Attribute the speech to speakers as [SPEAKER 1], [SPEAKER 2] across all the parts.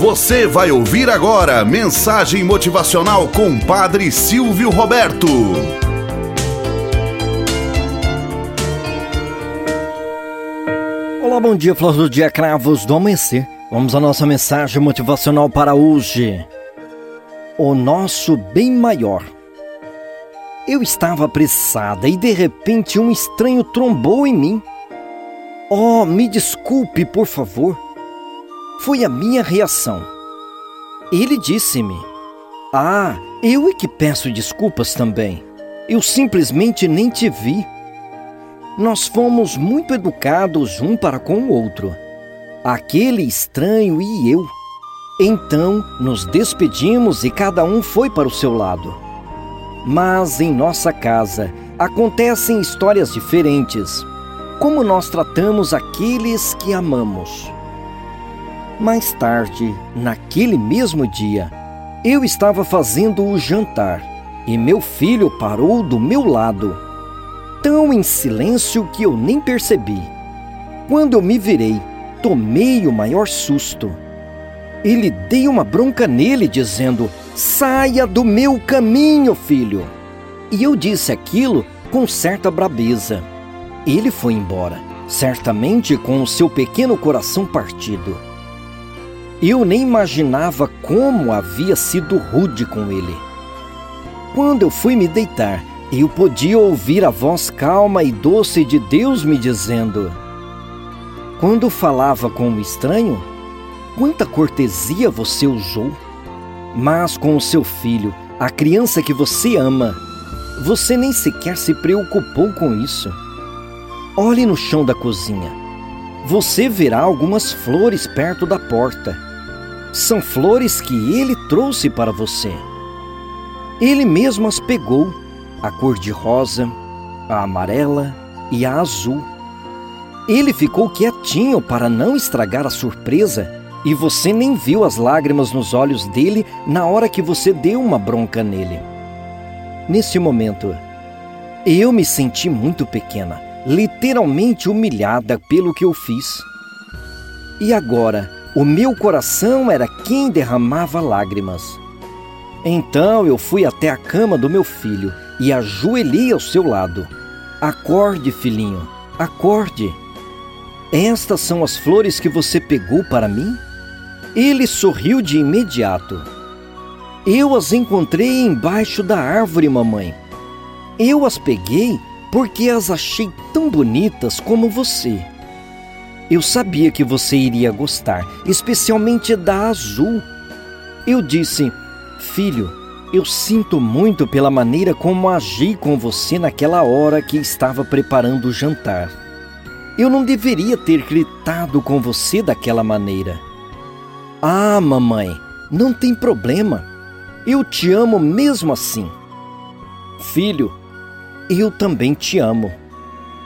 [SPEAKER 1] Você vai ouvir agora mensagem motivacional com Padre Silvio Roberto.
[SPEAKER 2] Olá, bom dia, flor do dia, cravos do amanhecer. Vamos à nossa mensagem motivacional para hoje. O nosso bem maior. Eu estava apressada e de repente um estranho trombou em mim. Oh, me desculpe, por favor. Foi a minha reação. Ele disse-me: Ah, eu é que peço desculpas também. Eu simplesmente nem te vi. Nós fomos muito educados um para com o outro, aquele estranho e eu. Então nos despedimos e cada um foi para o seu lado. Mas em nossa casa acontecem histórias diferentes. Como nós tratamos aqueles que amamos. Mais tarde, naquele mesmo dia, eu estava fazendo o jantar e meu filho parou do meu lado, tão em silêncio que eu nem percebi. Quando eu me virei, tomei o maior susto. Ele deu uma bronca nele, dizendo: Saia do meu caminho, filho! E eu disse aquilo com certa brabeza. Ele foi embora, certamente com o seu pequeno coração partido. Eu nem imaginava como havia sido rude com ele. Quando eu fui me deitar, eu podia ouvir a voz calma e doce de Deus me dizendo: Quando falava com o estranho, quanta cortesia você usou. Mas com o seu filho, a criança que você ama, você nem sequer se preocupou com isso. Olhe no chão da cozinha. Você verá algumas flores perto da porta são flores que ele trouxe para você. Ele mesmo as pegou, a cor de rosa, a amarela e a azul. Ele ficou quietinho para não estragar a surpresa e você nem viu as lágrimas nos olhos dele na hora que você deu uma bronca nele. Nesse momento, eu me senti muito pequena, literalmente humilhada pelo que eu fiz. E agora, o meu coração era quem derramava lágrimas. Então eu fui até a cama do meu filho e ajoelhei ao seu lado. Acorde, filhinho, acorde. Estas são as flores que você pegou para mim? Ele sorriu de imediato. Eu as encontrei embaixo da árvore, mamãe. Eu as peguei porque as achei tão bonitas como você. Eu sabia que você iria gostar, especialmente da azul. Eu disse: Filho, eu sinto muito pela maneira como agi com você naquela hora que estava preparando o jantar. Eu não deveria ter gritado com você daquela maneira. Ah, mamãe, não tem problema. Eu te amo mesmo assim. Filho, eu também te amo.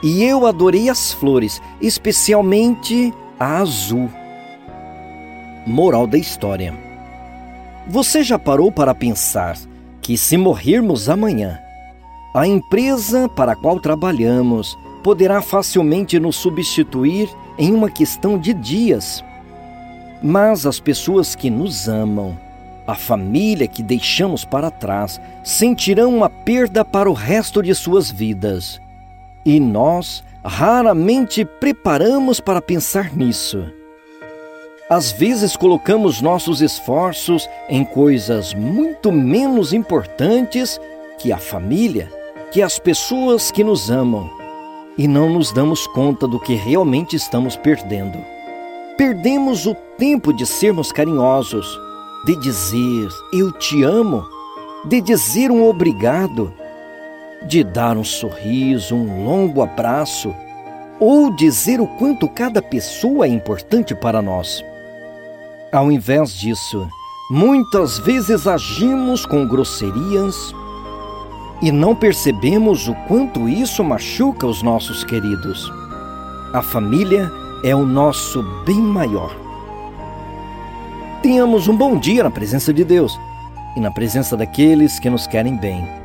[SPEAKER 2] E eu adorei as flores, especialmente a azul. Moral da história: Você já parou para pensar que, se morrermos amanhã, a empresa para a qual trabalhamos poderá facilmente nos substituir em uma questão de dias? Mas as pessoas que nos amam, a família que deixamos para trás, sentirão uma perda para o resto de suas vidas e nós raramente preparamos para pensar nisso. Às vezes colocamos nossos esforços em coisas muito menos importantes que a família, que as pessoas que nos amam, e não nos damos conta do que realmente estamos perdendo. Perdemos o tempo de sermos carinhosos, de dizer eu te amo, de dizer um obrigado de dar um sorriso, um longo abraço ou dizer o quanto cada pessoa é importante para nós. Ao invés disso, muitas vezes agimos com grosserias e não percebemos o quanto isso machuca os nossos queridos. A família é o nosso bem maior. Tenhamos um bom dia na presença de Deus e na presença daqueles que nos querem bem.